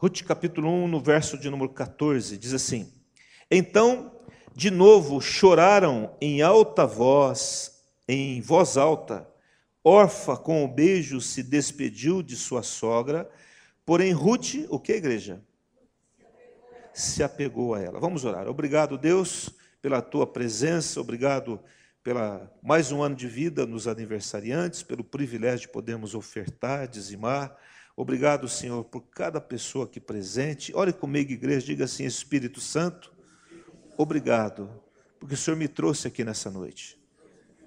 Ruth capítulo 1, no verso de número 14, diz assim: Então, de novo, choraram em alta voz, em voz alta. Orfa, com o um beijo, se despediu de sua sogra, porém Ruth, o que, igreja? Se apegou a ela. Vamos orar. Obrigado, Deus, pela tua presença, obrigado pela mais um ano de vida nos aniversariantes, pelo privilégio de podermos ofertar, dizimar. Obrigado, Senhor, por cada pessoa aqui presente. Ore comigo, igreja, diga assim: Espírito Santo, obrigado, porque o Senhor me trouxe aqui nessa noite.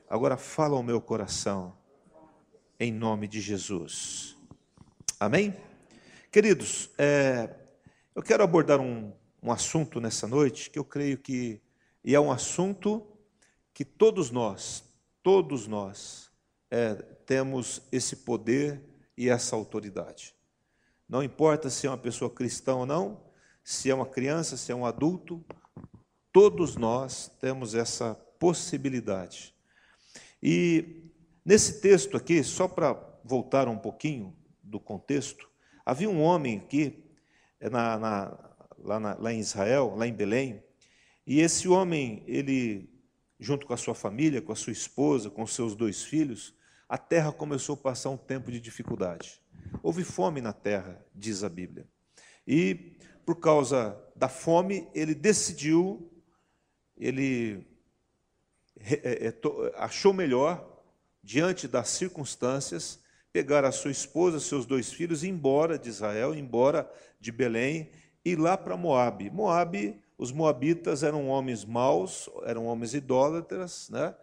Agora fala ao meu coração, em nome de Jesus. Amém? Queridos, é, eu quero abordar um, um assunto nessa noite que eu creio que e é um assunto que todos nós, todos nós, é, temos esse poder e essa autoridade. Não importa se é uma pessoa cristã ou não, se é uma criança, se é um adulto, todos nós temos essa possibilidade. E nesse texto aqui, só para voltar um pouquinho do contexto, havia um homem aqui, é, na, na, lá, na, lá em Israel, lá em Belém, e esse homem, ele, junto com a sua família, com a sua esposa, com seus dois filhos, a terra começou a passar um tempo de dificuldade. Houve fome na terra, diz a Bíblia. E por causa da fome, ele decidiu, ele é, é, achou melhor, diante das circunstâncias, pegar a sua esposa, seus dois filhos e ir embora de Israel, embora de Belém, e ir lá para Moabe. Moabe, os moabitas eram homens maus, eram homens idólatras, né?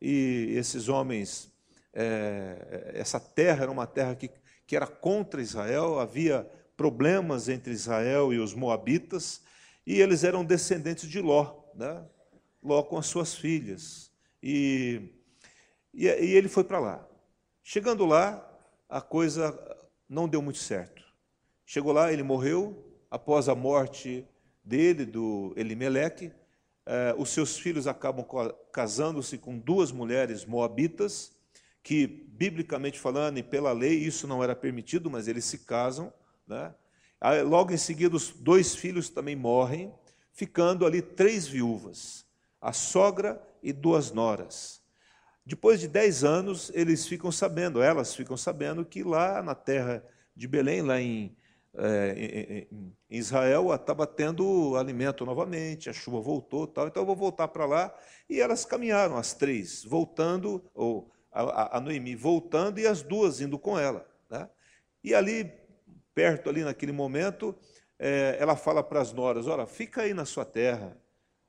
E esses homens é, essa terra era uma terra que, que era contra Israel, havia problemas entre Israel e os moabitas, e eles eram descendentes de Ló, né? Ló com as suas filhas. E, e, e ele foi para lá. Chegando lá, a coisa não deu muito certo. Chegou lá, ele morreu, após a morte dele, do Elimeleque, eh, os seus filhos acabam casando-se com duas mulheres moabitas, que, biblicamente falando e pela lei, isso não era permitido, mas eles se casam. Né? Logo em seguida, os dois filhos também morrem, ficando ali três viúvas, a sogra e duas noras. Depois de dez anos, eles ficam sabendo, elas ficam sabendo que lá na terra de Belém, lá em, é, em, em Israel, estava tendo alimento novamente, a chuva voltou, tal, então eu vou voltar para lá. E elas caminharam, as três, voltando, ou a, a Noemi voltando e as duas indo com ela. Né? E ali, perto, ali naquele momento, é, ela fala para as noras: Olha, fica aí na sua terra.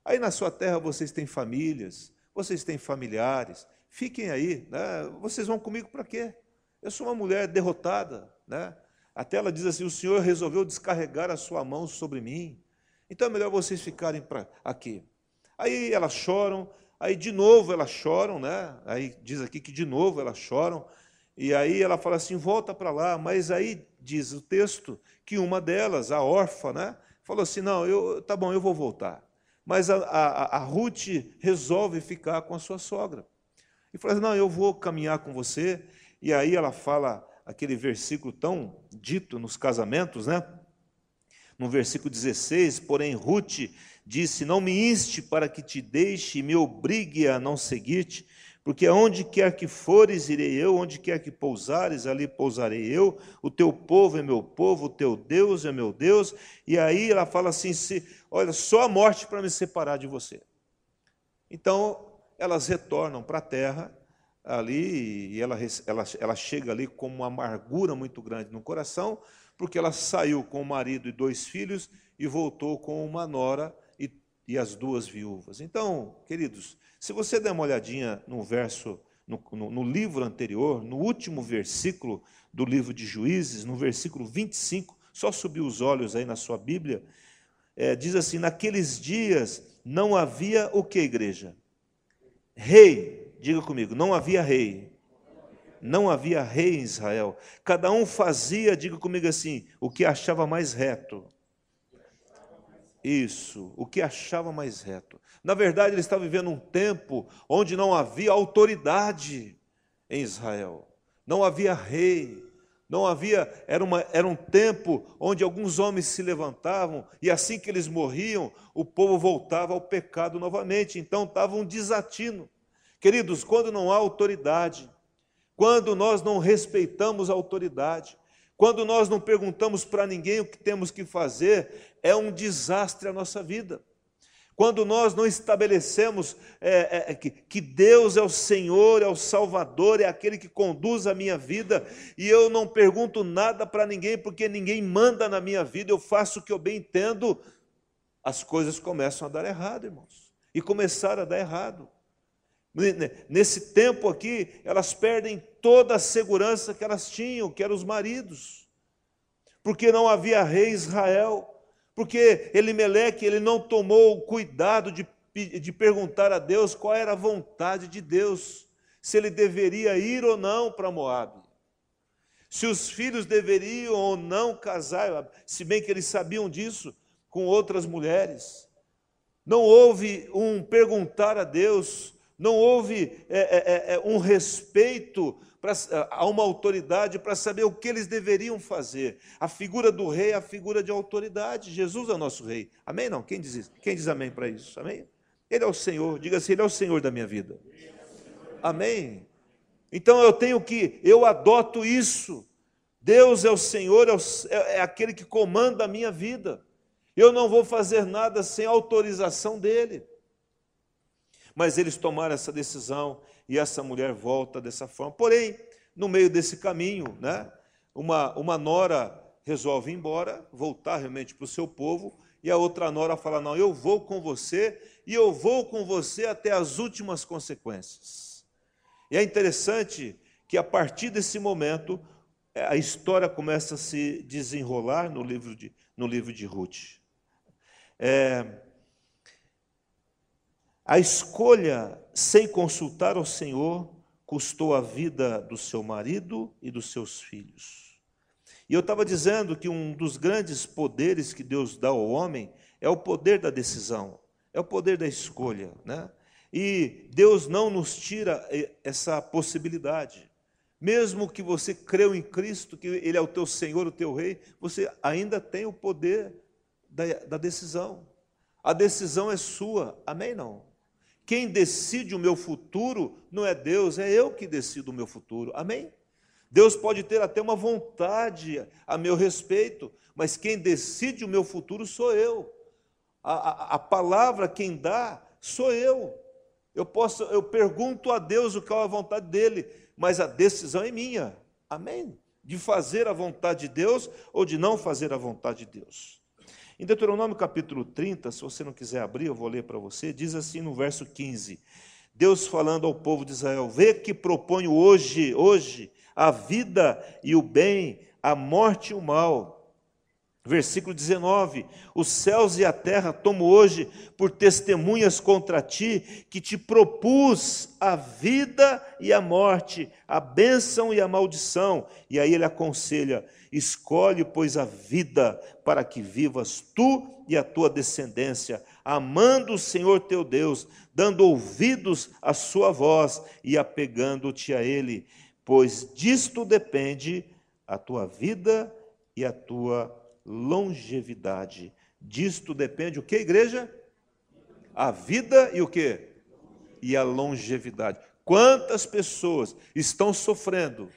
Aí na sua terra vocês têm famílias, vocês têm familiares, fiquem aí. Né? Vocês vão comigo para quê? Eu sou uma mulher derrotada. Né? Até ela diz assim: O Senhor resolveu descarregar a sua mão sobre mim. Então é melhor vocês ficarem pra, aqui. Aí elas choram, Aí de novo elas choram, né? Aí diz aqui que de novo elas choram. E aí ela fala assim: volta para lá. Mas aí diz o texto que uma delas, a órfã, né? Falou assim: não, eu, tá bom, eu vou voltar. Mas a, a, a Ruth resolve ficar com a sua sogra. E fala assim: não, eu vou caminhar com você. E aí ela fala aquele versículo tão dito nos casamentos, né? No versículo 16: porém, Ruth disse: Não me inste para que te deixe e me obrigue a não seguir-te, porque aonde quer que fores, irei eu, onde quer que pousares, ali pousarei eu, o teu povo é meu povo, o teu Deus é meu Deus. E aí ela fala assim: se, olha, só a morte para me separar de você. Então, elas retornam para a terra ali, e ela, ela, ela chega ali com uma amargura muito grande no coração, porque ela saiu com o marido e dois filhos e voltou com uma nora e as duas viúvas. Então, queridos, se você der uma olhadinha no verso, no, no, no, livro anterior, no último versículo do livro de Juízes, no versículo 25, só subir os olhos aí na sua Bíblia, é, diz assim: naqueles dias não havia o que, igreja? Rei, diga comigo, não havia rei. Não havia rei em Israel. Cada um fazia, diga comigo assim, o que achava mais reto. Isso, o que achava mais reto. Na verdade, ele estava vivendo um tempo onde não havia autoridade em Israel, não havia rei, Não havia, era, uma, era um tempo onde alguns homens se levantavam e assim que eles morriam, o povo voltava ao pecado novamente. Então estava um desatino. Queridos, quando não há autoridade, quando nós não respeitamos a autoridade, quando nós não perguntamos para ninguém o que temos que fazer, é um desastre a nossa vida. Quando nós não estabelecemos é, é, que, que Deus é o Senhor, é o Salvador, é aquele que conduz a minha vida, e eu não pergunto nada para ninguém, porque ninguém manda na minha vida, eu faço o que eu bem entendo, as coisas começam a dar errado, irmãos. E começaram a dar errado. Nesse tempo aqui, elas perdem toda a segurança que elas tinham, que eram os maridos, porque não havia rei Israel. Porque Elimeleque ele não tomou o cuidado de, de perguntar a Deus qual era a vontade de Deus, se ele deveria ir ou não para Moabe, se os filhos deveriam ou não casar, se bem que eles sabiam disso com outras mulheres. Não houve um perguntar a Deus, não houve é, é, é, é um respeito pra, a uma autoridade para saber o que eles deveriam fazer. A figura do rei é a figura de autoridade. Jesus é o nosso rei. Amém? Não? Quem diz, quem diz amém para isso? Amém? Ele é o Senhor. Diga assim: Ele é o Senhor da minha vida. Amém? Então eu tenho que, eu adoto isso. Deus é o Senhor, é, o, é, é aquele que comanda a minha vida. Eu não vou fazer nada sem autorização dele. Mas eles tomaram essa decisão e essa mulher volta dessa forma. Porém, no meio desse caminho, né, uma, uma nora resolve ir embora, voltar realmente para o seu povo, e a outra nora fala: Não, eu vou com você, e eu vou com você até as últimas consequências. E é interessante que a partir desse momento, é, a história começa a se desenrolar no livro de, no livro de Ruth. É, a escolha sem consultar ao Senhor custou a vida do seu marido e dos seus filhos. E eu estava dizendo que um dos grandes poderes que Deus dá ao homem é o poder da decisão, é o poder da escolha, né? E Deus não nos tira eh, essa possibilidade. Mesmo que você creu em Cristo, que Ele é o teu Senhor, o teu Rei, você ainda tem o poder da, da decisão. A decisão é sua, amém? Não? Quem decide o meu futuro não é Deus, é eu que decido o meu futuro. Amém? Deus pode ter até uma vontade a meu respeito, mas quem decide o meu futuro sou eu. A, a, a palavra quem dá sou eu. Eu posso, eu pergunto a Deus o qual é a vontade dele, mas a decisão é minha. Amém? De fazer a vontade de Deus ou de não fazer a vontade de Deus. Em Deuteronômio capítulo 30, se você não quiser abrir, eu vou ler para você, diz assim no verso 15: Deus falando ao povo de Israel: Vê que proponho hoje, hoje, a vida e o bem, a morte e o mal. Versículo 19: Os céus e a terra tomo hoje por testemunhas contra ti, que te propus a vida e a morte, a bênção e a maldição. E aí ele aconselha: Escolhe, pois, a vida para que vivas tu e a tua descendência, amando o Senhor teu Deus, dando ouvidos à sua voz e apegando-te a Ele, pois disto depende a tua vida e a tua longevidade. Disto depende o que, igreja? A vida e o que? E a longevidade. Quantas pessoas estão sofrendo?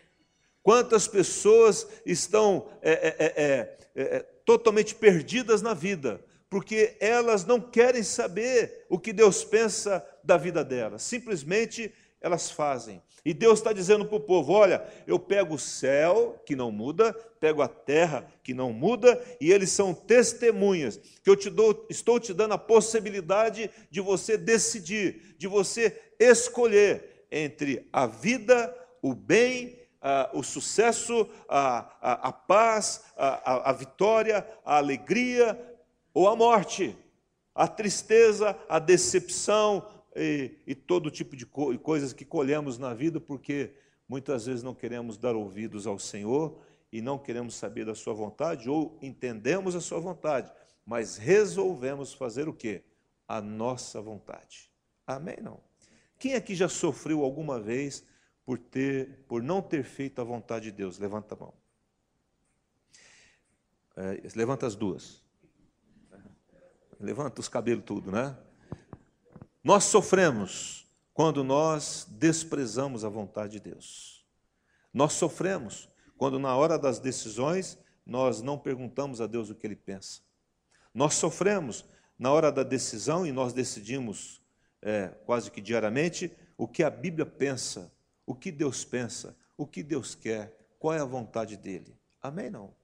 Quantas pessoas estão é é, é, é, é, totalmente perdidas na vida, porque elas não querem saber o que Deus pensa da vida delas, simplesmente elas fazem. E Deus está dizendo para o povo: olha, eu pego o céu, que não muda, pego a terra, que não muda, e eles são testemunhas, que eu te dou, estou te dando a possibilidade de você decidir, de você escolher entre a vida, o bem ah, o sucesso, a, a, a paz, a, a, vitória, a alegria ou a morte, a tristeza, a decepção e, e todo tipo de co coisas que colhemos na vida, porque muitas vezes não queremos dar ouvidos ao Senhor e não queremos saber da Sua vontade, ou entendemos a Sua vontade, mas resolvemos fazer o quê? A nossa vontade. Amém? Não. Quem aqui já sofreu alguma vez? por ter, por não ter feito a vontade de Deus. Levanta a mão. É, levanta as duas. Levanta os cabelos tudo, né? Nós sofremos quando nós desprezamos a vontade de Deus. Nós sofremos quando, na hora das decisões, nós não perguntamos a Deus o que Ele pensa. Nós sofremos na hora da decisão e nós decidimos é, quase que diariamente o que a Bíblia pensa, o que Deus pensa, o que Deus quer, qual é a vontade dele. Amém? Não.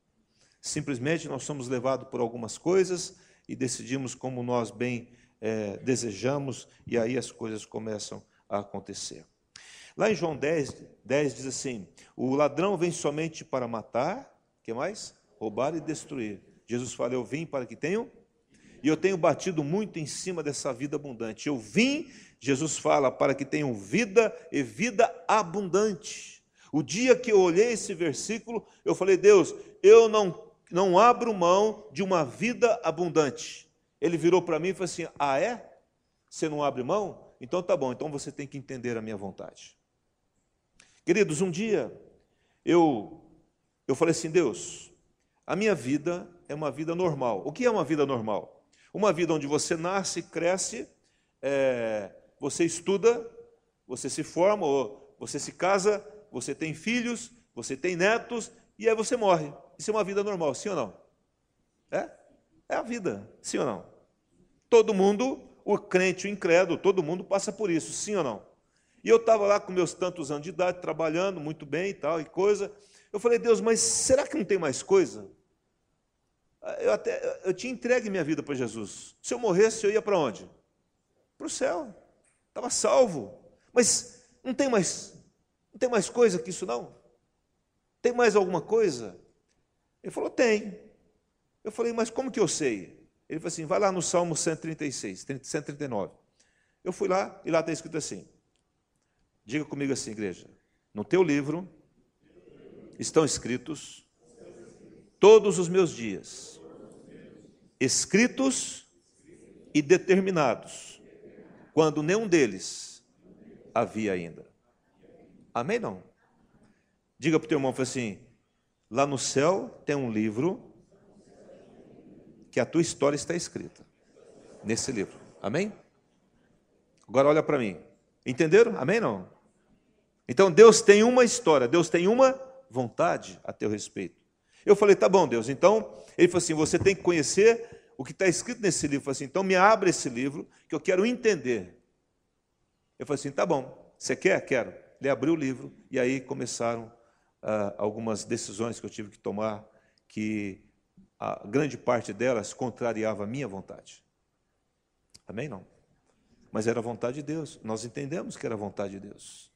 Simplesmente nós somos levados por algumas coisas e decidimos como nós bem é, desejamos, e aí as coisas começam a acontecer. Lá em João 10, 10 diz assim: O ladrão vem somente para matar, que mais? Roubar e destruir. Jesus fala: Eu vim para que tenham. E eu tenho batido muito em cima dessa vida abundante. Eu vim, Jesus fala, para que tenham vida e vida abundante. O dia que eu olhei esse versículo, eu falei: Deus, eu não, não abro mão de uma vida abundante. Ele virou para mim e falou assim: Ah, é? Você não abre mão? Então tá bom, então você tem que entender a minha vontade. Queridos, um dia eu, eu falei assim: Deus, a minha vida é uma vida normal. O que é uma vida normal? Uma vida onde você nasce, cresce, é, você estuda, você se forma, ou você se casa, você tem filhos, você tem netos, e aí você morre. Isso é uma vida normal, sim ou não? É? É a vida, sim ou não? Todo mundo, o crente, o incrédulo, todo mundo passa por isso, sim ou não? E eu estava lá com meus tantos anos de idade, trabalhando muito bem e tal, e coisa. Eu falei, Deus, mas será que não tem mais coisa? Eu, até, eu tinha entregue minha vida para Jesus. Se eu morresse, eu ia para onde? Para o céu. Estava salvo. Mas não tem mais, não tem mais coisa que isso não? Tem mais alguma coisa? Ele falou, tem. Eu falei, mas como que eu sei? Ele falou assim, vai lá no Salmo 136, 139. Eu fui lá e lá está escrito assim: Diga comigo assim, igreja. No teu livro estão escritos todos os meus dias, escritos e determinados, quando nenhum deles havia ainda. Amém? Não? Diga para o teu irmão assim: lá no céu tem um livro que a tua história está escrita nesse livro. Amém? Agora olha para mim. Entenderam? Amém? Não? Então Deus tem uma história, Deus tem uma vontade a teu respeito. Eu falei, tá bom, Deus. Então, ele falou assim: você tem que conhecer o que está escrito nesse livro. Eu falei assim: então me abre esse livro, que eu quero entender. Eu falei assim: tá bom, você quer? Quero. Ele abriu o livro e aí começaram ah, algumas decisões que eu tive que tomar, que a grande parte delas contrariava a minha vontade. Amém? Não. Mas era a vontade de Deus. Nós entendemos que era a vontade de Deus.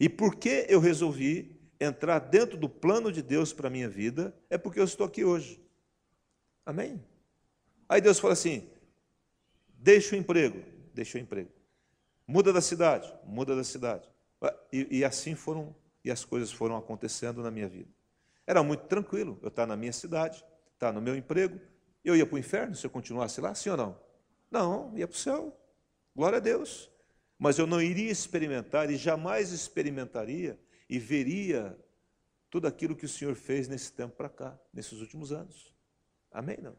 E por que eu resolvi entrar dentro do plano de Deus para a minha vida? É porque eu estou aqui hoje. Amém? Aí Deus fala assim: deixa o emprego, deixa o emprego. Muda da cidade, muda da cidade. E, e assim foram, e as coisas foram acontecendo na minha vida. Era muito tranquilo eu estar na minha cidade, estar no meu emprego. Eu ia para o inferno se eu continuasse lá, sim ou não? Não, ia para o céu. Glória a Deus mas eu não iria experimentar e jamais experimentaria e veria tudo aquilo que o Senhor fez nesse tempo para cá, nesses últimos anos. Amém? Não?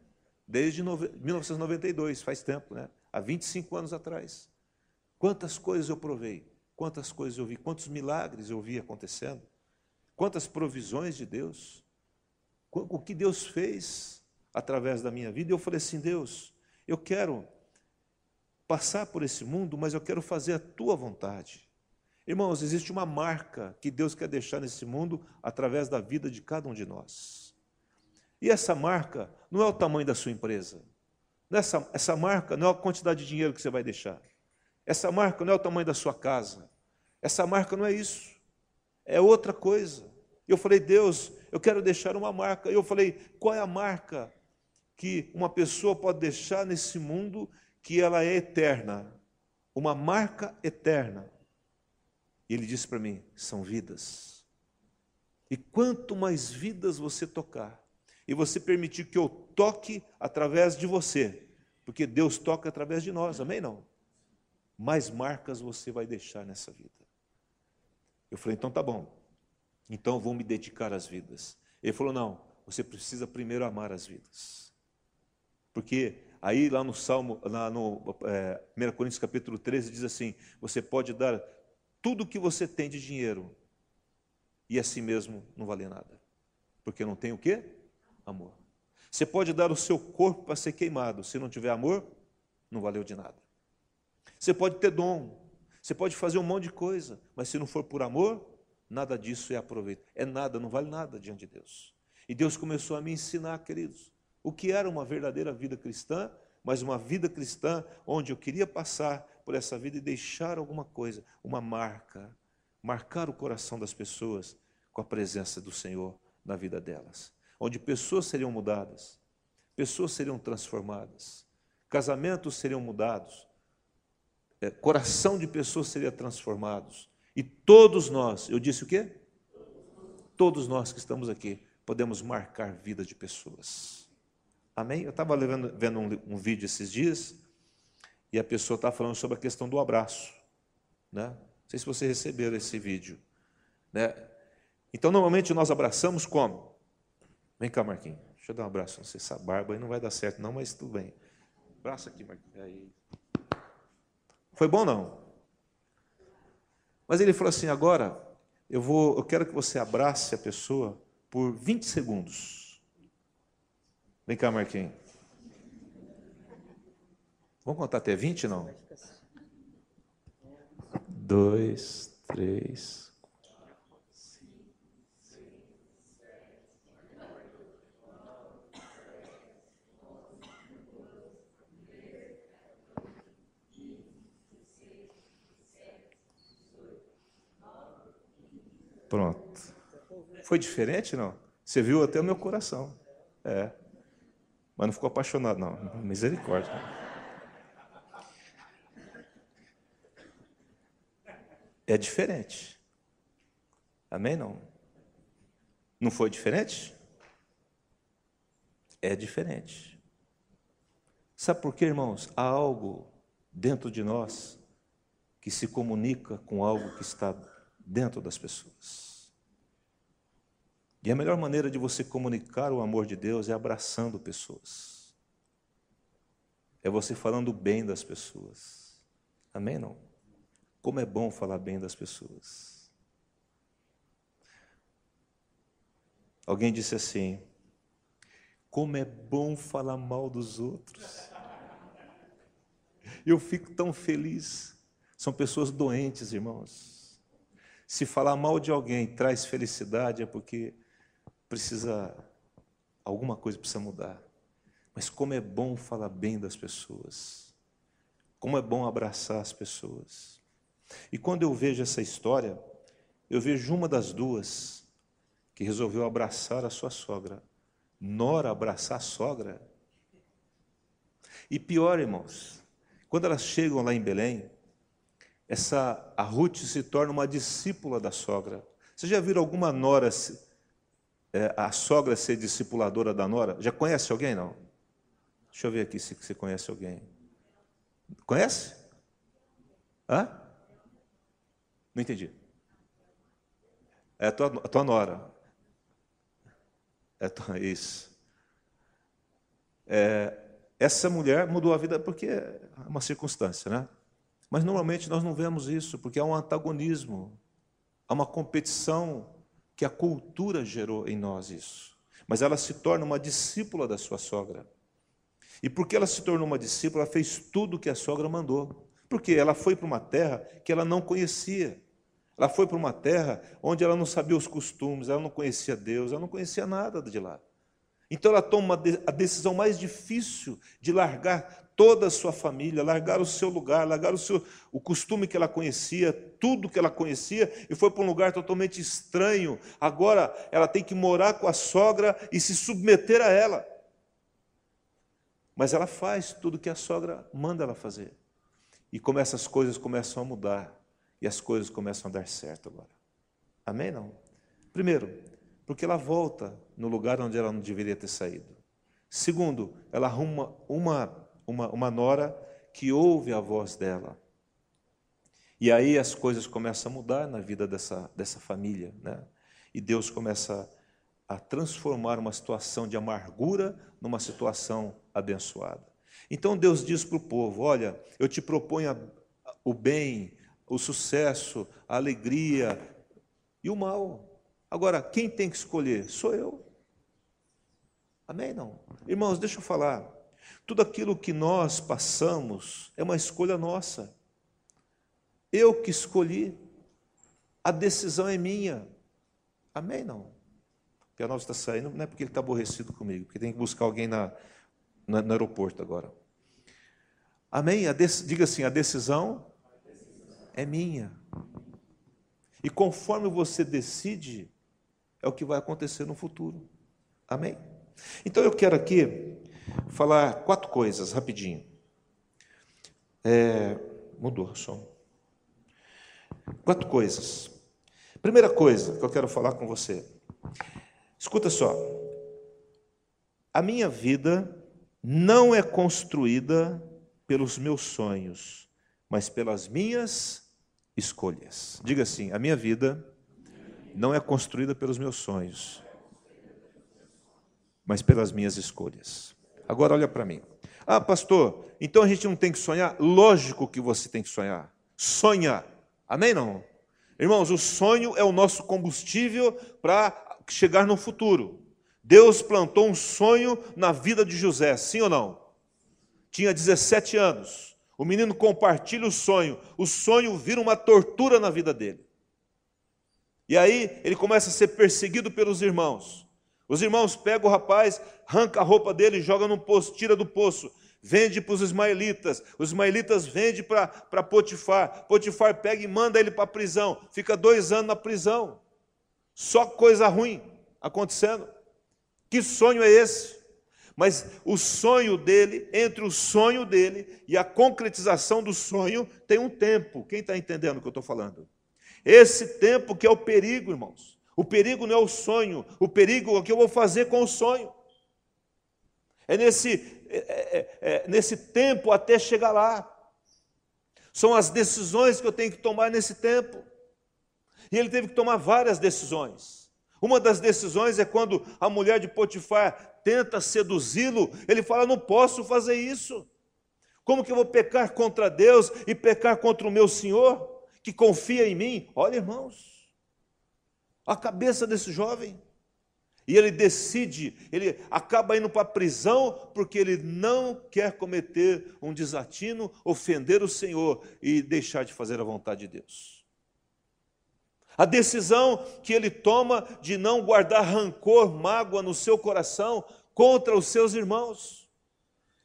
Desde 1992, faz tempo, né? Há 25 anos atrás. Quantas coisas eu provei, quantas coisas eu vi, quantos milagres eu vi acontecendo, quantas provisões de Deus, o que Deus fez através da minha vida. Eu falei assim: Deus, eu quero passar por esse mundo, mas eu quero fazer a tua vontade. Irmãos, existe uma marca que Deus quer deixar nesse mundo através da vida de cada um de nós. E essa marca não é o tamanho da sua empresa. Essa, essa marca não é a quantidade de dinheiro que você vai deixar. Essa marca não é o tamanho da sua casa. Essa marca não é isso. É outra coisa. Eu falei, Deus, eu quero deixar uma marca. Eu falei, qual é a marca que uma pessoa pode deixar nesse mundo que ela é eterna, uma marca eterna. E ele disse para mim: são vidas. E quanto mais vidas você tocar, e você permitir que eu toque através de você, porque Deus toca através de nós, amém? Não? Mais marcas você vai deixar nessa vida. Eu falei: então tá bom, então vou me dedicar às vidas. Ele falou: não, você precisa primeiro amar as vidas. Porque aí lá no Salmo, lá no é, 1 Coríntios capítulo 13, diz assim: você pode dar tudo o que você tem de dinheiro e assim mesmo não valer nada. Porque não tem o quê? Amor. Você pode dar o seu corpo para ser queimado, se não tiver amor, não valeu de nada. Você pode ter dom, você pode fazer um monte de coisa, mas se não for por amor, nada disso é aproveito. É nada, não vale nada diante de Deus. E Deus começou a me ensinar, queridos, o que era uma verdadeira vida cristã, mas uma vida cristã onde eu queria passar por essa vida e deixar alguma coisa, uma marca, marcar o coração das pessoas com a presença do Senhor na vida delas, onde pessoas seriam mudadas, pessoas seriam transformadas, casamentos seriam mudados, é, coração de pessoas seria transformados, e todos nós, eu disse o quê? Todos nós que estamos aqui podemos marcar vida de pessoas. Amém? Eu estava vendo um, um, vídeo esses dias e a pessoa estava falando sobre a questão do abraço. Né? Não sei se vocês receberam esse vídeo. Né? Então, normalmente nós abraçamos como? Vem cá, Marquinhos. Deixa eu dar um abraço. Não sei se essa barba aí não vai dar certo, não, mas tudo bem. Abraço aqui, Marquinhos. Aí. Foi bom, não? Mas ele falou assim: agora eu vou, eu quero que você abrace a pessoa por 20 segundos. Vem cá, Marquinhos. Vamos contar até 20, não? Dois, três, Pronto. Foi diferente, não? Você viu até o meu coração. É. Mas não ficou apaixonado, não. Misericórdia. É diferente. Amém? Não? Não foi diferente? É diferente. Sabe por quê, irmãos? Há algo dentro de nós que se comunica com algo que está dentro das pessoas. E a melhor maneira de você comunicar o amor de Deus é abraçando pessoas. É você falando bem das pessoas. Amém? Não? Como é bom falar bem das pessoas. Alguém disse assim: Como é bom falar mal dos outros. Eu fico tão feliz. São pessoas doentes, irmãos. Se falar mal de alguém traz felicidade, é porque precisa, alguma coisa precisa mudar. Mas como é bom falar bem das pessoas. Como é bom abraçar as pessoas. E quando eu vejo essa história, eu vejo uma das duas que resolveu abraçar a sua sogra. Nora abraçar a sogra. E pior, irmãos, quando elas chegam lá em Belém, essa a Ruth se torna uma discípula da sogra. Você já viram alguma nora é, a sogra ser discipuladora da nora? Já conhece alguém, não? Deixa eu ver aqui se você conhece alguém. Conhece? Hã? Não entendi. É a tua, a tua nora. É tua, isso. É, essa mulher mudou a vida porque é uma circunstância, né? Mas normalmente nós não vemos isso, porque há um antagonismo, há uma competição que a cultura gerou em nós isso. Mas ela se torna uma discípula da sua sogra. E porque ela se tornou uma discípula, ela fez tudo o que a sogra mandou. Porque ela foi para uma terra que ela não conhecia. Ela foi para uma terra onde ela não sabia os costumes, ela não conhecia Deus, ela não conhecia nada de lá. Então ela toma a decisão mais difícil de largar toda a sua família, largar o seu lugar, largar o, seu, o costume que ela conhecia, tudo que ela conhecia, e foi para um lugar totalmente estranho. Agora ela tem que morar com a sogra e se submeter a ela. Mas ela faz tudo que a sogra manda ela fazer. E como essas coisas começam a mudar, e as coisas começam a dar certo agora. Amém? Não? Primeiro, porque ela volta no lugar onde ela não deveria ter saído. Segundo, ela arruma uma uma, uma nora que ouve a voz dela. E aí as coisas começam a mudar na vida dessa, dessa família, né? E Deus começa a transformar uma situação de amargura numa situação abençoada. Então Deus diz para o povo: Olha, eu te proponho o bem, o sucesso, a alegria e o mal. Agora, quem tem que escolher? Sou eu. Amém? Não? Irmãos, deixa eu falar. Tudo aquilo que nós passamos é uma escolha nossa. Eu que escolhi. A decisão é minha. Amém? Não? O Pianov está saindo, não é porque ele está aborrecido comigo, porque tem que buscar alguém na, na no aeroporto agora. Amém? diga assim: a decisão é minha. E conforme você decide, é o que vai acontecer no futuro. Amém? Então eu quero aqui falar quatro coisas rapidinho. É, mudou o som. Quatro coisas. Primeira coisa que eu quero falar com você. Escuta só. A minha vida não é construída pelos meus sonhos, mas pelas minhas escolhas. Diga assim: a minha vida não é construída pelos meus sonhos, mas pelas minhas escolhas. Agora olha para mim. Ah, pastor, então a gente não tem que sonhar? Lógico que você tem que sonhar. Sonha. Amém não? Irmãos, o sonho é o nosso combustível para chegar no futuro. Deus plantou um sonho na vida de José, sim ou não? Tinha 17 anos. O menino compartilha o sonho. O sonho vira uma tortura na vida dele. E aí ele começa a ser perseguido pelos irmãos. Os irmãos pegam o rapaz, arranca a roupa dele, joga no poço, tira do poço, vende para os ismaelitas. Os ismaelitas vendem para Potifar. Potifar pega e manda ele para a prisão. Fica dois anos na prisão. Só coisa ruim acontecendo. Que sonho é esse? Mas o sonho dele, entre o sonho dele e a concretização do sonho, tem um tempo. Quem está entendendo o que eu estou falando? Esse tempo que é o perigo, irmãos. O perigo não é o sonho, o perigo é o que eu vou fazer com o sonho. É nesse, é, é, é, nesse tempo até chegar lá. São as decisões que eu tenho que tomar nesse tempo. E ele teve que tomar várias decisões. Uma das decisões é quando a mulher de Potifar tenta seduzi-lo, ele fala: Não posso fazer isso. Como que eu vou pecar contra Deus e pecar contra o meu Senhor? que confia em mim. Olha, irmãos, a cabeça desse jovem. E ele decide, ele acaba indo para a prisão porque ele não quer cometer um desatino, ofender o Senhor e deixar de fazer a vontade de Deus. A decisão que ele toma de não guardar rancor, mágoa no seu coração contra os seus irmãos.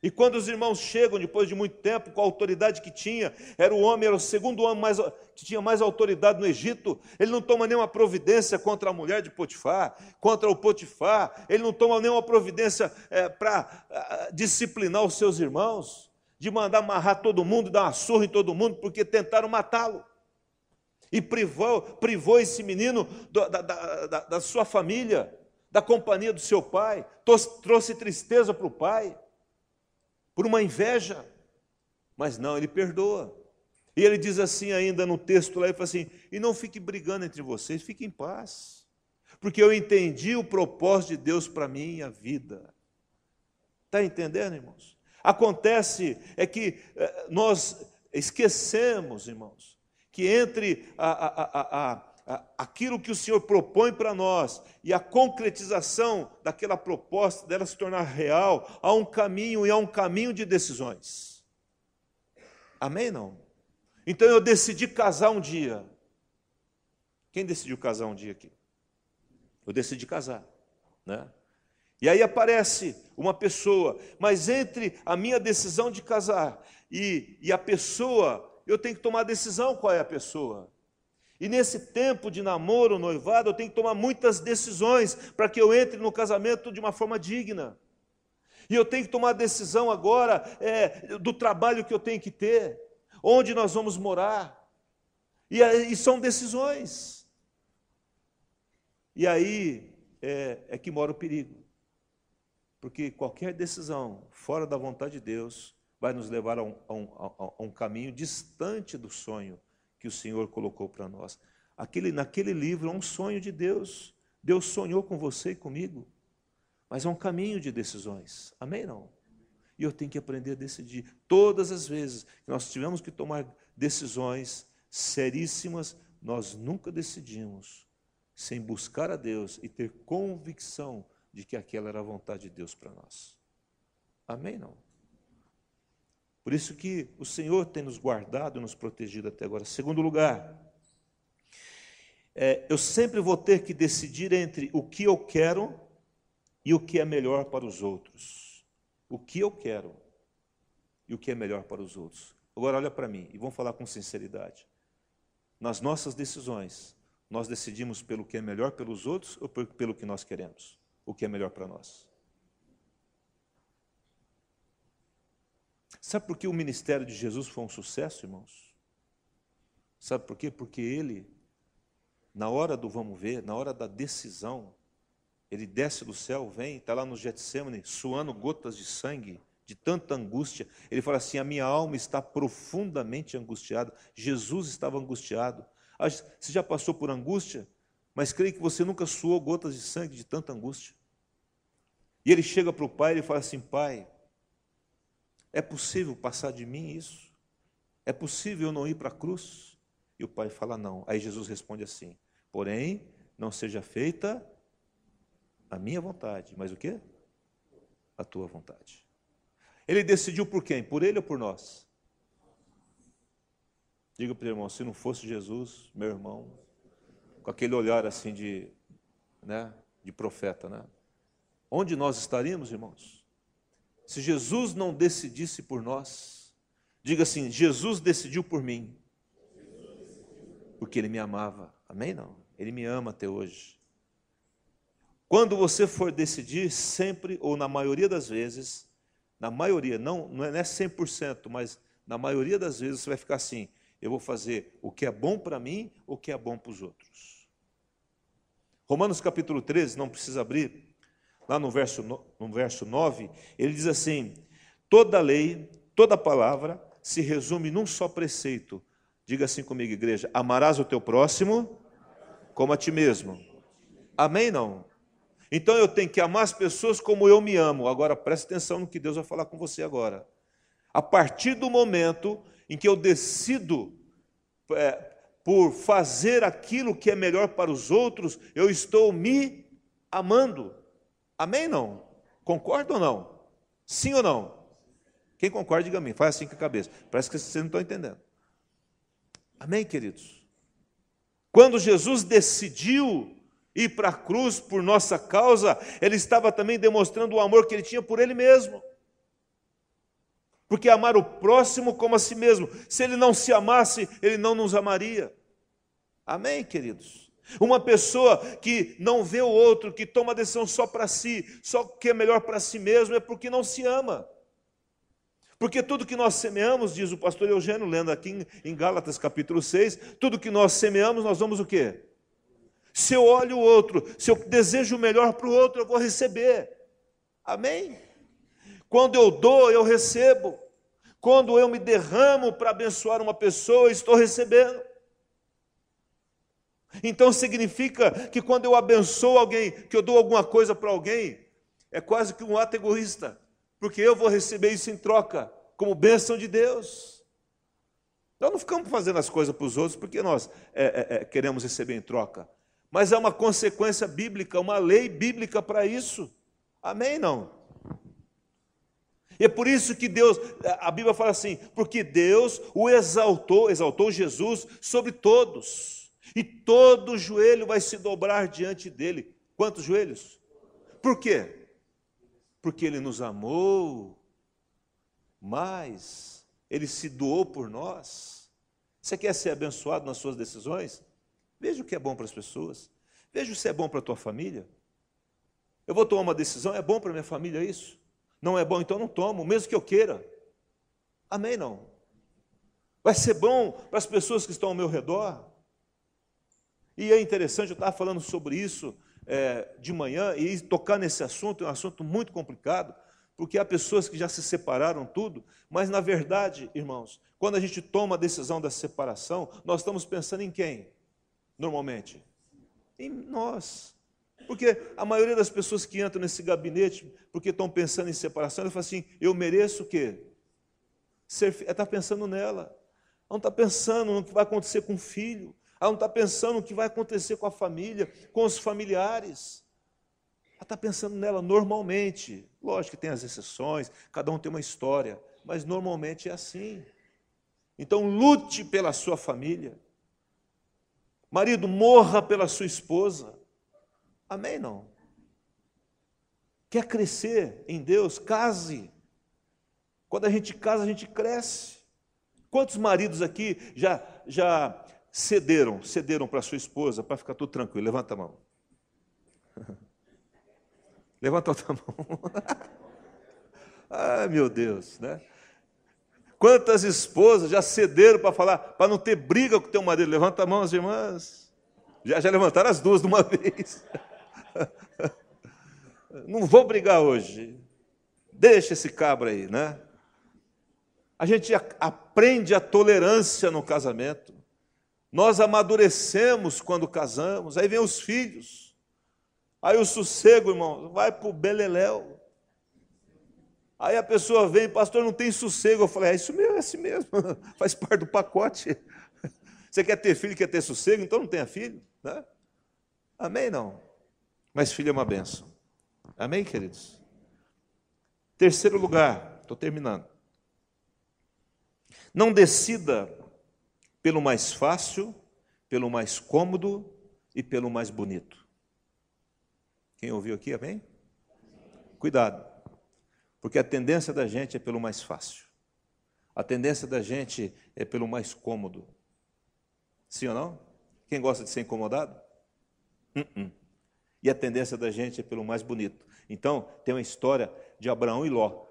E quando os irmãos chegam, depois de muito tempo, com a autoridade que tinha, era o homem, era o segundo homem mais, que tinha mais autoridade no Egito, ele não toma nenhuma providência contra a mulher de Potifar, contra o Potifar, ele não toma nenhuma providência é, para é, disciplinar os seus irmãos, de mandar amarrar todo mundo, dar uma surra em todo mundo, porque tentaram matá-lo. E privou, privou esse menino da, da, da, da sua família, da companhia do seu pai, trouxe tristeza para o pai por uma inveja. Mas não, ele perdoa. E ele diz assim ainda no texto lá, ele fala assim: "E não fique brigando entre vocês, fique em paz, porque eu entendi o propósito de Deus para minha vida." Está entendendo, irmãos? Acontece é que eh, nós esquecemos, irmãos, que entre a, a, a, aquilo que o Senhor propõe para nós e a concretização daquela proposta dela se tornar real, há um caminho e há um caminho de decisões. Amém? Não? Então eu decidi casar um dia. Quem decidiu casar um dia aqui? Eu decidi casar, né? E aí aparece uma pessoa, mas entre a minha decisão de casar e, e a pessoa, eu tenho que tomar a decisão qual é a pessoa. E nesse tempo de namoro, noivado, eu tenho que tomar muitas decisões para que eu entre no casamento de uma forma digna. E eu tenho que tomar decisão agora é, do trabalho que eu tenho que ter, onde nós vamos morar. E, e são decisões. E aí é, é que mora o perigo. Porque qualquer decisão fora da vontade de Deus vai nos levar a um, a um, a um caminho distante do sonho que o Senhor colocou para nós. Aquele, naquele livro é um sonho de Deus. Deus sonhou com você e comigo, mas é um caminho de decisões. Amém? Não? E eu tenho que aprender a decidir. Todas as vezes que nós tivemos que tomar decisões seríssimas, nós nunca decidimos sem buscar a Deus e ter convicção de que aquela era a vontade de Deus para nós. Amém? Não? Por isso que o Senhor tem nos guardado e nos protegido até agora. Segundo lugar, é, eu sempre vou ter que decidir entre o que eu quero e o que é melhor para os outros. O que eu quero e o que é melhor para os outros. Agora olha para mim e vamos falar com sinceridade. Nas nossas decisões, nós decidimos pelo que é melhor pelos outros ou pelo que nós queremos? O que é melhor para nós? Sabe por que o ministério de Jesus foi um sucesso, irmãos? Sabe por quê? Porque ele, na hora do vamos ver, na hora da decisão, ele desce do céu, vem, está lá no Getsemane, suando gotas de sangue, de tanta angústia. Ele fala assim: A minha alma está profundamente angustiada. Jesus estava angustiado. Ah, você já passou por angústia? Mas creio que você nunca suou gotas de sangue de tanta angústia. E ele chega para o pai e fala assim: Pai, é possível passar de mim isso? É possível eu não ir para a cruz? E o pai fala: Não. Aí Jesus responde assim: Porém, não seja feita a minha vontade, mas o quê? A tua vontade. Ele decidiu por quem? Por ele ou por nós? Diga para o irmão, se não fosse Jesus, meu irmão, com aquele olhar assim de, né, de profeta, né? Onde nós estaríamos, irmãos? Se Jesus não decidisse por nós, diga assim: Jesus decidiu por mim, porque Ele me amava. Amém? Não. Ele me ama até hoje. Quando você for decidir, sempre ou na maioria das vezes, na maioria, não, não é 100%, mas na maioria das vezes você vai ficar assim: eu vou fazer o que é bom para mim, o que é bom para os outros. Romanos capítulo 13, não precisa abrir, lá no verso, no verso 9, ele diz assim: toda lei, toda palavra se resume num só preceito. Diga assim comigo, igreja: amarás o teu próximo como a ti mesmo. Amém? Não? Então eu tenho que amar as pessoas como eu me amo. Agora preste atenção no que Deus vai falar com você agora. A partir do momento em que eu decido é, por fazer aquilo que é melhor para os outros, eu estou me amando. Amém? Não? Concorda ou não? Sim ou não? Quem concorda, diga amém. Faz assim com a cabeça. Parece que vocês não estão entendendo. Amém, queridos? Quando Jesus decidiu ir para a cruz por nossa causa, ele estava também demonstrando o amor que ele tinha por ele mesmo. Porque amar o próximo como a si mesmo, se ele não se amasse, ele não nos amaria. Amém, queridos? Uma pessoa que não vê o outro, que toma decisão só para si, só que é melhor para si mesmo, é porque não se ama. Porque tudo que nós semeamos, diz o pastor Eugênio, lendo aqui em Gálatas capítulo 6, tudo que nós semeamos, nós vamos o quê? Se eu olho o outro, se eu desejo o melhor para o outro, eu vou receber. Amém? Quando eu dou, eu recebo. Quando eu me derramo para abençoar uma pessoa, estou recebendo. Então significa que quando eu abençoo alguém, que eu dou alguma coisa para alguém, é quase que um ato egoísta, porque eu vou receber isso em troca, como bênção de Deus. Nós não ficamos fazendo as coisas para os outros porque nós é, é, é, queremos receber em troca mas é uma consequência bíblica, uma lei bíblica para isso. Amém? Não? E é por isso que Deus, a Bíblia fala assim, porque Deus o exaltou, exaltou Jesus sobre todos, e todo joelho vai se dobrar diante dele. Quantos joelhos? Por quê? Porque ele nos amou, mas ele se doou por nós. Você quer ser abençoado nas suas decisões? Veja o que é bom para as pessoas. Veja se é bom para a tua família. Eu vou tomar uma decisão, é bom para minha família isso? Não é bom, então não tomo, mesmo que eu queira. Amém, não? Vai ser bom para as pessoas que estão ao meu redor. E é interessante, eu estava falando sobre isso é, de manhã, e tocar nesse assunto é um assunto muito complicado, porque há pessoas que já se separaram tudo, mas na verdade, irmãos, quando a gente toma a decisão da separação, nós estamos pensando em quem? normalmente? Em nós. Porque a maioria das pessoas que entram nesse gabinete, porque estão pensando em separação, ela fala assim: eu mereço o quê? Ser, ela está pensando nela. Ela não está pensando no que vai acontecer com o filho. Ela não está pensando no que vai acontecer com a família, com os familiares. Ela está pensando nela normalmente. Lógico que tem as exceções, cada um tem uma história, mas normalmente é assim. Então lute pela sua família. Marido, morra pela sua esposa. Amém? Não. Quer crescer em Deus? Case. Quando a gente casa, a gente cresce. Quantos maridos aqui já, já cederam, cederam para sua esposa para ficar tudo tranquilo? Levanta a mão. Levanta a outra mão. Ai, meu Deus, né? Quantas esposas já cederam para falar, para não ter briga com o teu marido? Levanta a mão, as irmãs. Já, já levantaram as duas de uma vez. Não vou brigar hoje. Deixa esse cabra aí, né? A gente aprende a tolerância no casamento. Nós amadurecemos quando casamos. Aí vem os filhos. Aí o sossego, irmão, vai para o beleléu. Aí a pessoa vem, pastor, não tem sossego. Eu falei, é isso mesmo, é assim mesmo, faz parte do pacote. Você quer ter filho, quer ter sossego, então não tenha filho. Né? Amém? Não. Mas filho é uma benção. Amém, queridos? Terceiro lugar, estou terminando. Não decida pelo mais fácil, pelo mais cômodo e pelo mais bonito. Quem ouviu aqui, amém? Cuidado. Porque a tendência da gente é pelo mais fácil. A tendência da gente é pelo mais cômodo. Sim ou não? Quem gosta de ser incomodado? Uh -uh. E a tendência da gente é pelo mais bonito. Então, tem uma história de Abraão e Ló.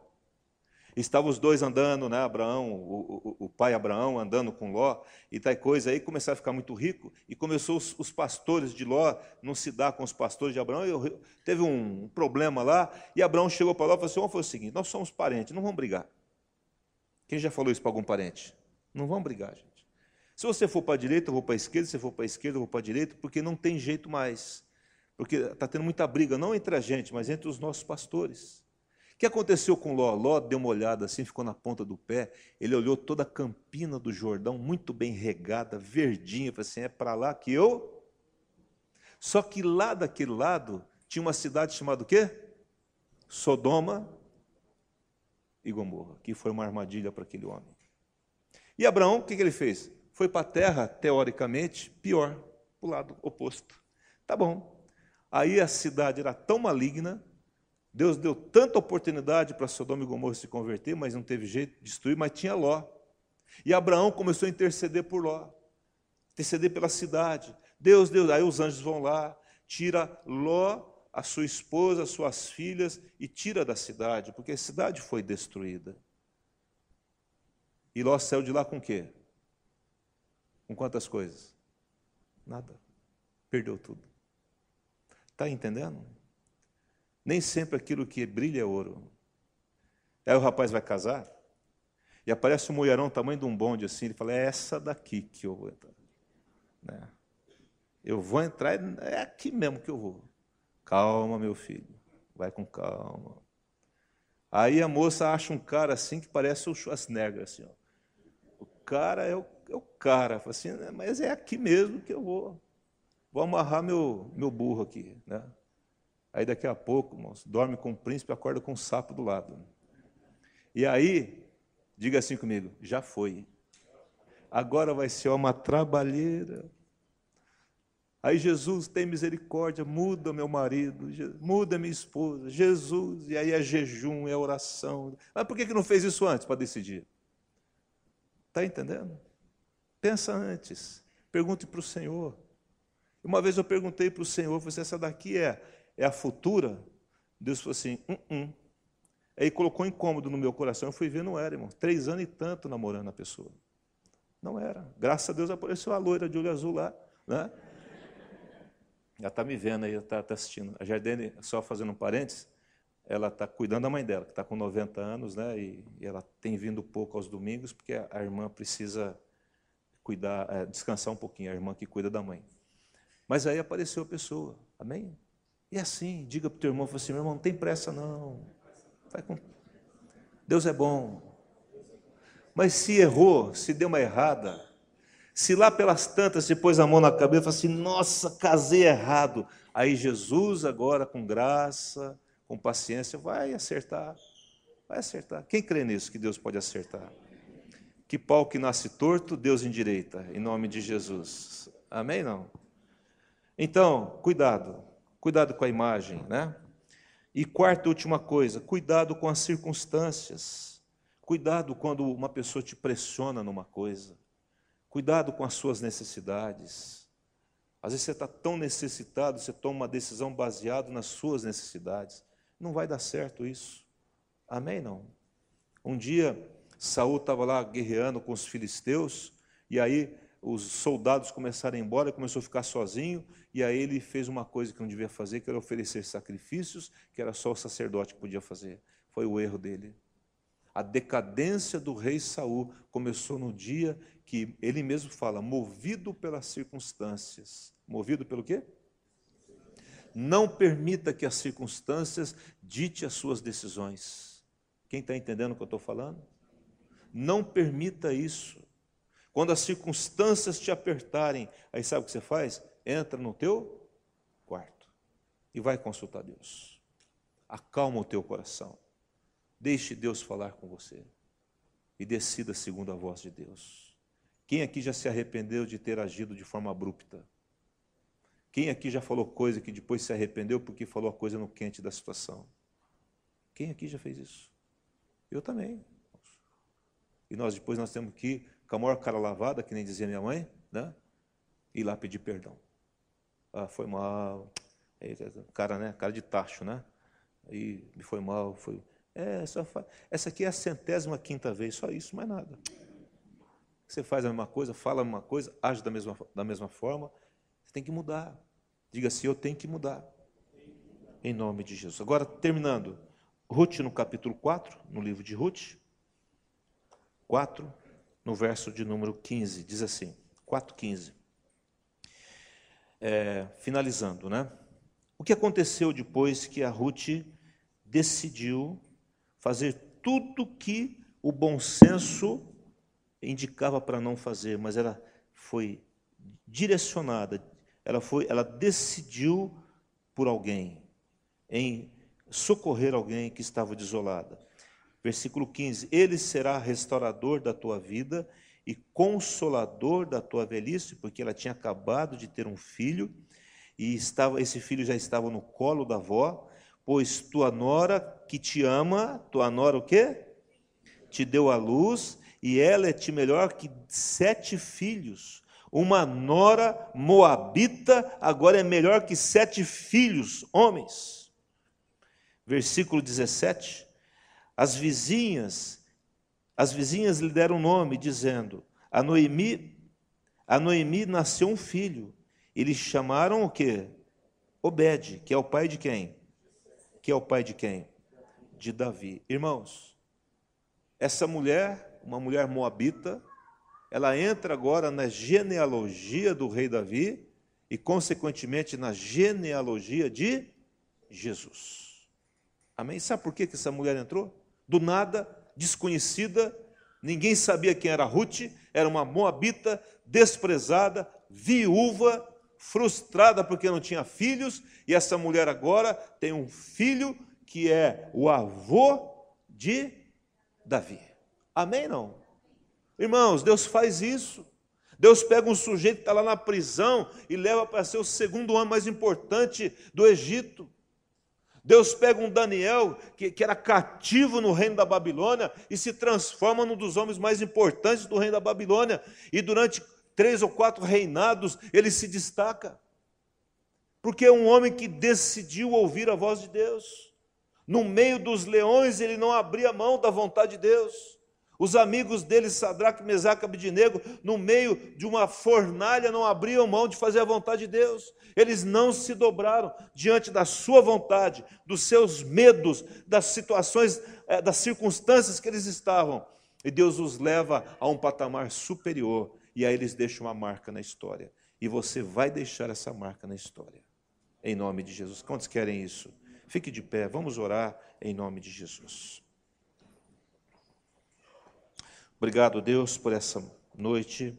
Estavam os dois andando, né? Abraão, o, o, o pai Abraão andando com Ló, e tal coisa aí, começaram a ficar muito rico, e começou os, os pastores de Ló não se dar com os pastores de Abraão, e teve um problema lá, e Abraão chegou para Ló e falou assim: vamos fazer o seguinte, nós somos parentes, não vamos brigar. Quem já falou isso para algum parente? Não vamos brigar, gente. Se você for para a direita, eu vou para a esquerda, se você for para a esquerda, eu vou para a direita, porque não tem jeito mais. Porque está tendo muita briga, não entre a gente, mas entre os nossos pastores. O que aconteceu com Ló? Ló deu uma olhada assim, ficou na ponta do pé, ele olhou toda a campina do Jordão, muito bem regada, verdinha, falou assim: é para lá que eu. Só que lá daquele lado tinha uma cidade chamada o quê? Sodoma e Gomorra, que foi uma armadilha para aquele homem. E Abraão, o que, ele fez? Foi para a terra, teoricamente, pior, para o lado oposto. Tá bom. Aí a cidade era tão maligna Deus deu tanta oportunidade para Sodoma e Gomorra se converter, mas não teve jeito de destruir, mas tinha Ló. E Abraão começou a interceder por Ló, interceder pela cidade. Deus, Deus, aí os anjos vão lá, tira Ló, a sua esposa, as suas filhas e tira da cidade, porque a cidade foi destruída. E Ló saiu de lá com quê? Com quantas coisas? Nada. Perdeu tudo. Está entendendo? Nem sempre aquilo que brilha é ouro. Aí o rapaz vai casar e aparece um mulherão tamanho de um bonde assim. Ele fala: É essa daqui que eu vou entrar. Né? Eu vou entrar, é aqui mesmo que eu vou. Calma, meu filho, vai com calma. Aí a moça acha um cara assim que parece o Schwarzenegger, assim, ó. O cara é o, é o cara, fala assim, mas é aqui mesmo que eu vou. Vou amarrar meu, meu burro aqui, né? Aí daqui a pouco, irmãos, dorme com o príncipe acorda com o sapo do lado. E aí, diga assim comigo: já foi. Agora vai ser uma trabalheira. Aí Jesus tem misericórdia, muda meu marido, muda minha esposa, Jesus, e aí é jejum, é oração. Mas por que não fez isso antes para decidir? Está entendendo? Pensa antes, pergunte para o Senhor. Uma vez eu perguntei para o Senhor, você essa daqui é é a futura, Deus falou assim, um, um. Aí colocou incômodo no meu coração, eu fui ver, não era, irmão. Três anos e tanto namorando a pessoa. Não era. Graças a Deus apareceu a loira de olho azul lá, né? Ela está me vendo aí, está tá assistindo. A Jardine, só fazendo um parênteses, ela está cuidando da mãe dela, que está com 90 anos, né? E, e, ela tem vindo pouco aos domingos, porque a, a irmã precisa cuidar, é, descansar um pouquinho, a irmã que cuida da mãe. Mas aí apareceu a pessoa, amém? E assim, diga para o teu irmão, assim, meu irmão, não tem pressa não. Com... Deus é bom. Mas se errou, se deu uma errada, se lá pelas tantas você pôs a mão na cabeça e falou assim, nossa, casei errado. Aí Jesus, agora com graça, com paciência, vai acertar. Vai acertar. Quem crê nisso, que Deus pode acertar? Que pau que nasce torto, Deus endireita, em nome de Jesus. Amém? Não? Então, cuidado. Cuidado com a imagem, né? E quarta e última coisa, cuidado com as circunstâncias. Cuidado quando uma pessoa te pressiona numa coisa. Cuidado com as suas necessidades. Às vezes você está tão necessitado, você toma uma decisão baseada nas suas necessidades. Não vai dar certo isso. Amém? Não. Um dia, Saul estava lá guerreando com os filisteus, e aí os soldados começaram a ir embora, começou a ficar sozinho, e aí ele fez uma coisa que não devia fazer, que era oferecer sacrifícios, que era só o sacerdote que podia fazer. Foi o erro dele. A decadência do rei Saul começou no dia que ele mesmo fala, movido pelas circunstâncias. Movido pelo quê? Não permita que as circunstâncias dite as suas decisões. Quem está entendendo o que eu estou falando? Não permita isso. Quando as circunstâncias te apertarem, aí sabe o que você faz? Entra no teu quarto e vai consultar Deus. Acalma o teu coração. Deixe Deus falar com você e decida segundo a voz de Deus. Quem aqui já se arrependeu de ter agido de forma abrupta? Quem aqui já falou coisa que depois se arrependeu porque falou a coisa no quente da situação? Quem aqui já fez isso? Eu também. E nós depois nós temos que com a maior cara lavada, que nem dizia minha mãe, né? ir lá pedir perdão. Ah, foi mal. Cara, né? Cara de tacho, né? Aí me foi mal, foi. É, fa... essa aqui é a centésima quinta vez, só isso, mais nada. Você faz a mesma coisa, fala a mesma coisa, age da mesma, da mesma forma, você tem que mudar. Diga assim, eu tenho que mudar. Em nome de Jesus. Agora, terminando. Ruth no capítulo 4, no livro de Ruth. 4, no verso de número 15, diz assim, 4,15. É, finalizando, né? O que aconteceu depois que a Ruth decidiu fazer tudo que o bom senso indicava para não fazer, mas ela foi direcionada, ela foi, ela decidiu por alguém em socorrer alguém que estava desolada. Versículo 15: Ele será restaurador da tua vida e consolador da tua velhice, porque ela tinha acabado de ter um filho e estava esse filho já estava no colo da avó, pois tua nora que te ama, tua nora o quê? Te deu a luz e ela é te melhor que sete filhos. Uma nora moabita agora é melhor que sete filhos, homens. Versículo 17. As vizinhas, as vizinhas lhe deram nome, dizendo: A Noemi, a Noemi nasceu um filho. Eles chamaram o quê? Obed, que é o pai de quem? Que é o pai de quem? De Davi. Irmãos, essa mulher, uma mulher moabita, ela entra agora na genealogia do rei Davi e, consequentemente, na genealogia de Jesus. Amém? Sabe por que essa mulher entrou? Do nada, desconhecida, ninguém sabia quem era Ruth, era uma moabita, desprezada, viúva, frustrada porque não tinha filhos, e essa mulher agora tem um filho que é o avô de Davi. Amém? Não? Irmãos, Deus faz isso. Deus pega um sujeito que está lá na prisão e leva para ser o segundo homem mais importante do Egito. Deus pega um Daniel, que, que, era cativo no reino da Babilônia, e se transforma num dos homens mais importantes do reino da Babilônia. E durante três ou quatro reinados, ele se destaca. Porque é um homem que decidiu ouvir a voz de Deus. No meio dos leões, ele não abria mão da vontade de Deus. Os amigos dele, Sadraque, Mesaque Abidinego, no meio de uma fornalha, não abriam mão de fazer a vontade de Deus. Eles não se dobraram diante da sua vontade, dos seus medos, das situações, eh, das circunstâncias que eles estavam. E Deus os leva a um patamar superior. E aí eles deixam uma marca na história. E você vai deixar essa marca na história. em nome de Jesus. Quantos querem isso? Fique de pé, vamos orar em nome de Jesus. Obrigado, Deus, por essa noite.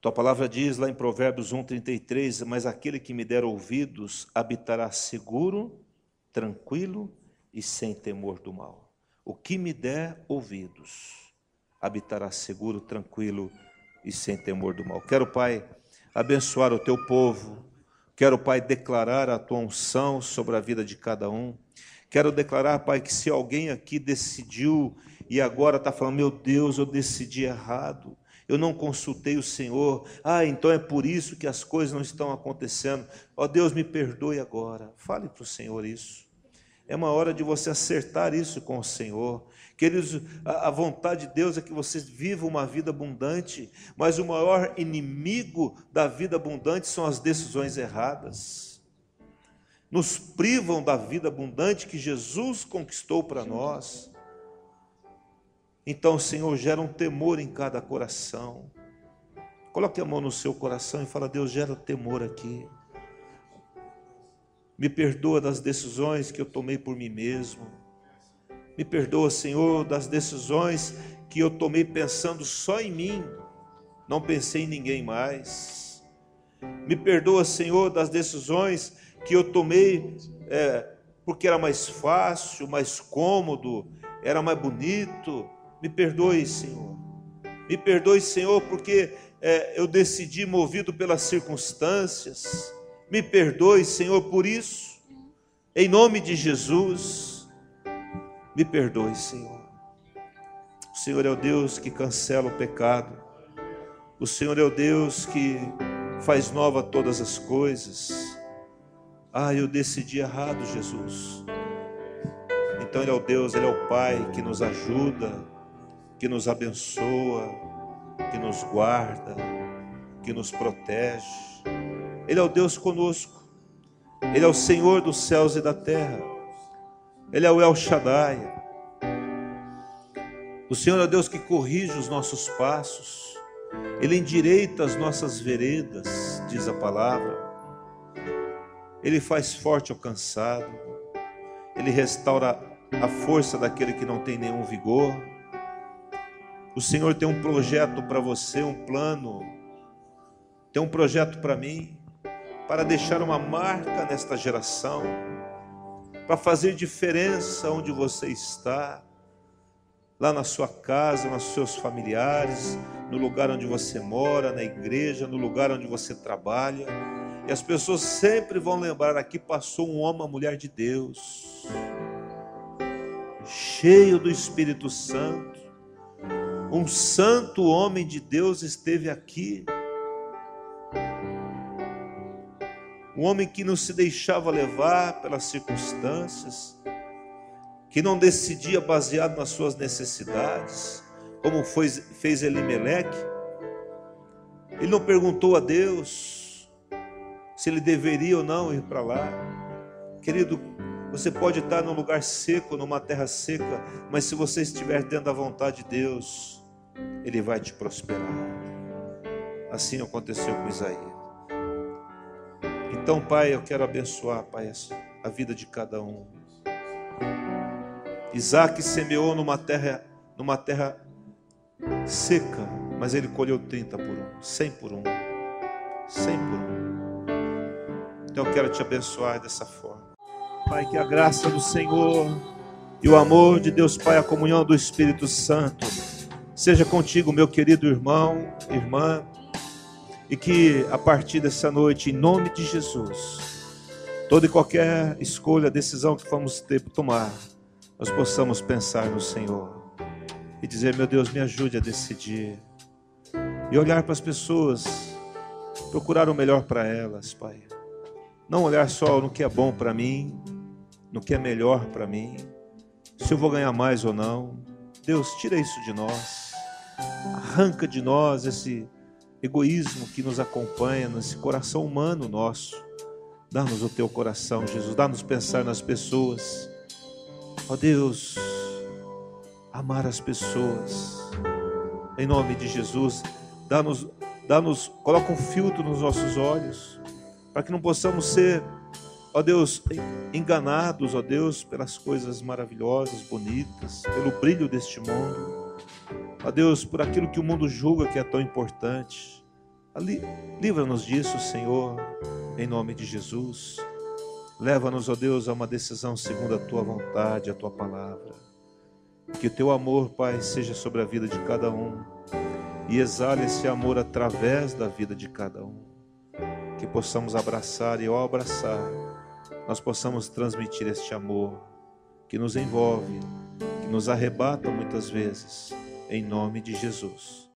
Tua palavra diz lá em Provérbios 1,33: Mas aquele que me der ouvidos habitará seguro, tranquilo e sem temor do mal. O que me der ouvidos habitará seguro, tranquilo e sem temor do mal. Quero, Pai, abençoar o teu povo. Quero, Pai, declarar a tua unção sobre a vida de cada um. Quero declarar, Pai, que se alguém aqui decidiu e agora está falando, meu Deus, eu decidi errado, eu não consultei o Senhor, ah, então é por isso que as coisas não estão acontecendo. Ó oh, Deus, me perdoe agora. Fale para o Senhor isso. É uma hora de você acertar isso com o Senhor. Queridos, a vontade de Deus é que vocês vivam uma vida abundante, mas o maior inimigo da vida abundante são as decisões erradas. Nos privam da vida abundante que Jesus conquistou para nós. Então, Senhor, gera um temor em cada coração. Coloque a mão no seu coração e fala: Deus, gera temor aqui. Me perdoa das decisões que eu tomei por mim mesmo. Me perdoa, Senhor, das decisões que eu tomei pensando só em mim, não pensei em ninguém mais. Me perdoa, Senhor, das decisões que eu tomei é, porque era mais fácil, mais cômodo, era mais bonito. Me perdoe, Senhor. Me perdoe, Senhor, porque é, eu decidi movido pelas circunstâncias. Me perdoe, Senhor, por isso. Em nome de Jesus, me perdoe, Senhor. O Senhor é o Deus que cancela o pecado. O Senhor é o Deus que faz nova todas as coisas. Ah, eu decidi errado, Jesus. Então Ele é o Deus, Ele é o Pai que nos ajuda, que nos abençoa, que nos guarda, que nos protege. Ele é o Deus conosco. Ele é o Senhor dos céus e da terra. Ele é o El Shaddai. O Senhor é o Deus que corrige os nossos passos. Ele endireita as nossas veredas, diz a palavra. Ele faz forte o cansado. Ele restaura a força daquele que não tem nenhum vigor. O Senhor tem um projeto para você, um plano. Tem um projeto para mim para deixar uma marca nesta geração, para fazer diferença onde você está, lá na sua casa, nos seus familiares, no lugar onde você mora, na igreja, no lugar onde você trabalha. E as pessoas sempre vão lembrar: aqui passou um homem, uma mulher de Deus, cheio do Espírito Santo. Um santo homem de Deus esteve aqui. um homem que não se deixava levar pelas circunstâncias, que não decidia baseado nas suas necessidades, como foi, fez Elimeleque. Ele não perguntou a Deus se ele deveria ou não ir para lá. Querido, você pode estar num lugar seco, numa terra seca, mas se você estiver dentro da vontade de Deus, Ele vai te prosperar. Assim aconteceu com Isaías. Então, Pai, eu quero abençoar, Pai, a vida de cada um. Isaac semeou numa terra, numa terra seca, mas ele colheu 30 por um, 100 por um, 100 por um. Então eu quero te abençoar dessa forma. Pai, que a graça do Senhor e o amor de Deus Pai, a comunhão do Espírito Santo, seja contigo, meu querido irmão, irmã. E que a partir dessa noite, em nome de Jesus, toda e qualquer escolha, decisão que vamos ter tomar, nós possamos pensar no Senhor e dizer: Meu Deus, me ajude a decidir. E olhar para as pessoas, procurar o melhor para elas, Pai. Não olhar só no que é bom para mim, no que é melhor para mim, se eu vou ganhar mais ou não. Deus, tira isso de nós, arranca de nós esse egoísmo que nos acompanha nesse coração humano nosso. Dá-nos o teu coração, Jesus. Dá-nos pensar nas pessoas. Ó Deus, amar as pessoas. Em nome de Jesus, dá-nos, dá-nos, coloca um filtro nos nossos olhos para que não possamos ser, ó Deus, enganados, ó Deus, pelas coisas maravilhosas, bonitas, pelo brilho deste mundo, ó Deus, por aquilo que o mundo julga que é tão importante. Livra-nos disso, Senhor, em nome de Jesus. Leva-nos, ó Deus, a uma decisão segundo a tua vontade, a tua palavra. Que o teu amor, Pai, seja sobre a vida de cada um e exale esse amor através da vida de cada um. Que possamos abraçar e ao abraçar, nós possamos transmitir este amor que nos envolve, que nos arrebata muitas vezes, em nome de Jesus.